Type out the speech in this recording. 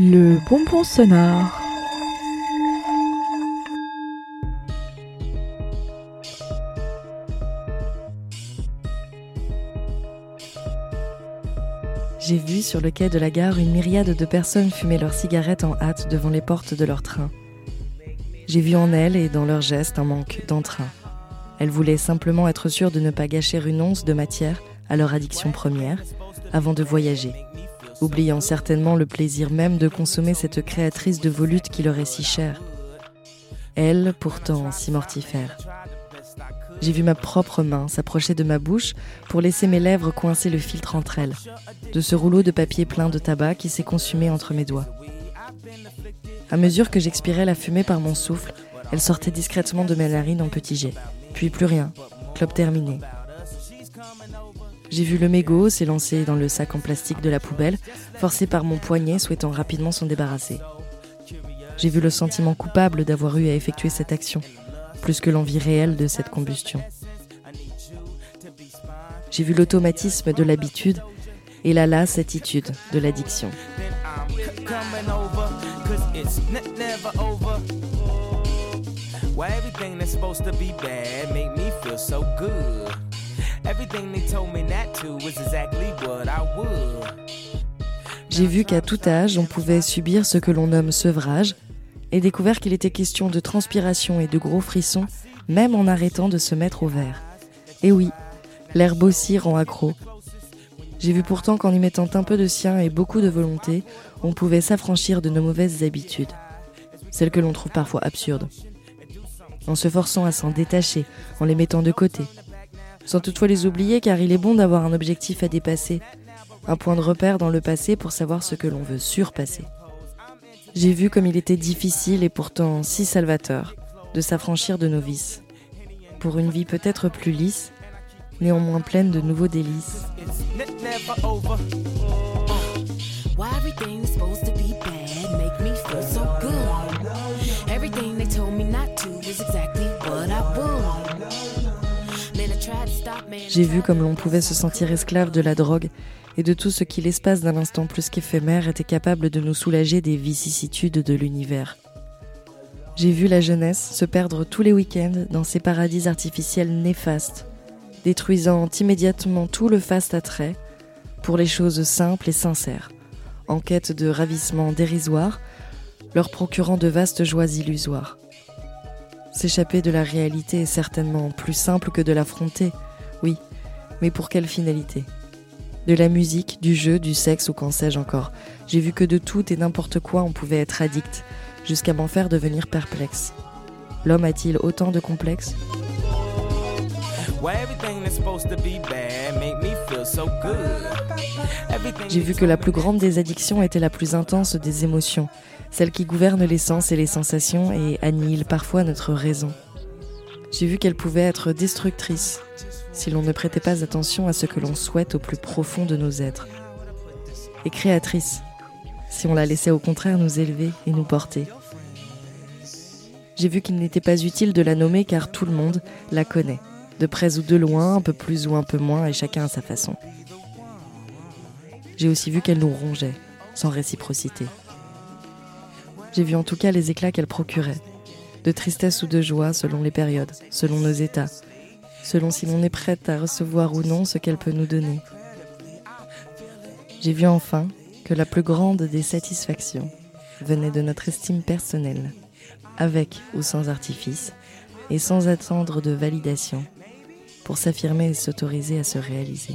Le bonbon sonore. J'ai vu sur le quai de la gare une myriade de personnes fumer leurs cigarettes en hâte devant les portes de leur train. J'ai vu en elles et dans leurs gestes un manque d'entrain. Elles voulaient simplement être sûres de ne pas gâcher une once de matière à leur addiction première avant de voyager, oubliant certainement le plaisir même de consommer cette créatrice de volutes qui leur est si chère. Elle, pourtant, si mortifère. J'ai vu ma propre main s'approcher de ma bouche pour laisser mes lèvres coincer le filtre entre elles, de ce rouleau de papier plein de tabac qui s'est consumé entre mes doigts. À mesure que j'expirais la fumée par mon souffle, elle sortait discrètement de mes narines en petits jets. Puis plus rien, clope terminé. J'ai vu le mégot s'élancer dans le sac en plastique de la poubelle, forcé par mon poignet souhaitant rapidement s'en débarrasser. J'ai vu le sentiment coupable d'avoir eu à effectuer cette action, plus que l'envie réelle de cette combustion. J'ai vu l'automatisme de l'habitude et la lasse attitude de l'addiction. J'ai vu qu'à tout âge, on pouvait subir ce que l'on nomme sevrage, et découvert qu'il était question de transpiration et de gros frissons, même en arrêtant de se mettre au vert. Et oui, l'herbe aussi rend accro. J'ai vu pourtant qu'en y mettant un peu de sien et beaucoup de volonté, on pouvait s'affranchir de nos mauvaises habitudes, celles que l'on trouve parfois absurdes, en se forçant à s'en détacher, en les mettant de côté, sans toutefois les oublier car il est bon d'avoir un objectif à dépasser, un point de repère dans le passé pour savoir ce que l'on veut surpasser. J'ai vu comme il était difficile et pourtant si salvateur de s'affranchir de nos vices, pour une vie peut-être plus lisse, néanmoins pleine de nouveaux délices. J'ai vu comme l'on pouvait se sentir esclave de la drogue et de tout ce qui, l'espace d'un instant plus qu'éphémère, était capable de nous soulager des vicissitudes de l'univers. J'ai vu la jeunesse se perdre tous les week-ends dans ces paradis artificiels néfastes, détruisant immédiatement tout le faste attrait pour les choses simples et sincères, en quête de ravissement dérisoire, leur procurant de vastes joies illusoires. S'échapper de la réalité est certainement plus simple que de l'affronter, oui, mais pour quelle finalité? De la musique, du jeu, du sexe ou qu'en sais-je encore? J'ai vu que de tout et n'importe quoi on pouvait être addict, jusqu'à m'en faire devenir perplexe. L'homme a-t-il autant de complexes? J'ai vu que la plus grande des addictions était la plus intense des émotions, celle qui gouverne les sens et les sensations et annihile parfois notre raison. J'ai vu qu'elle pouvait être destructrice si l'on ne prêtait pas attention à ce que l'on souhaite au plus profond de nos êtres, et créatrice si on la laissait au contraire nous élever et nous porter. J'ai vu qu'il n'était pas utile de la nommer car tout le monde la connaît de près ou de loin, un peu plus ou un peu moins, et chacun à sa façon. J'ai aussi vu qu'elle nous rongeait, sans réciprocité. J'ai vu en tout cas les éclats qu'elle procurait, de tristesse ou de joie selon les périodes, selon nos états, selon si l'on est prête à recevoir ou non ce qu'elle peut nous donner. J'ai vu enfin que la plus grande des satisfactions venait de notre estime personnelle, avec ou sans artifice, et sans attendre de validation pour s'affirmer et s'autoriser à se réaliser.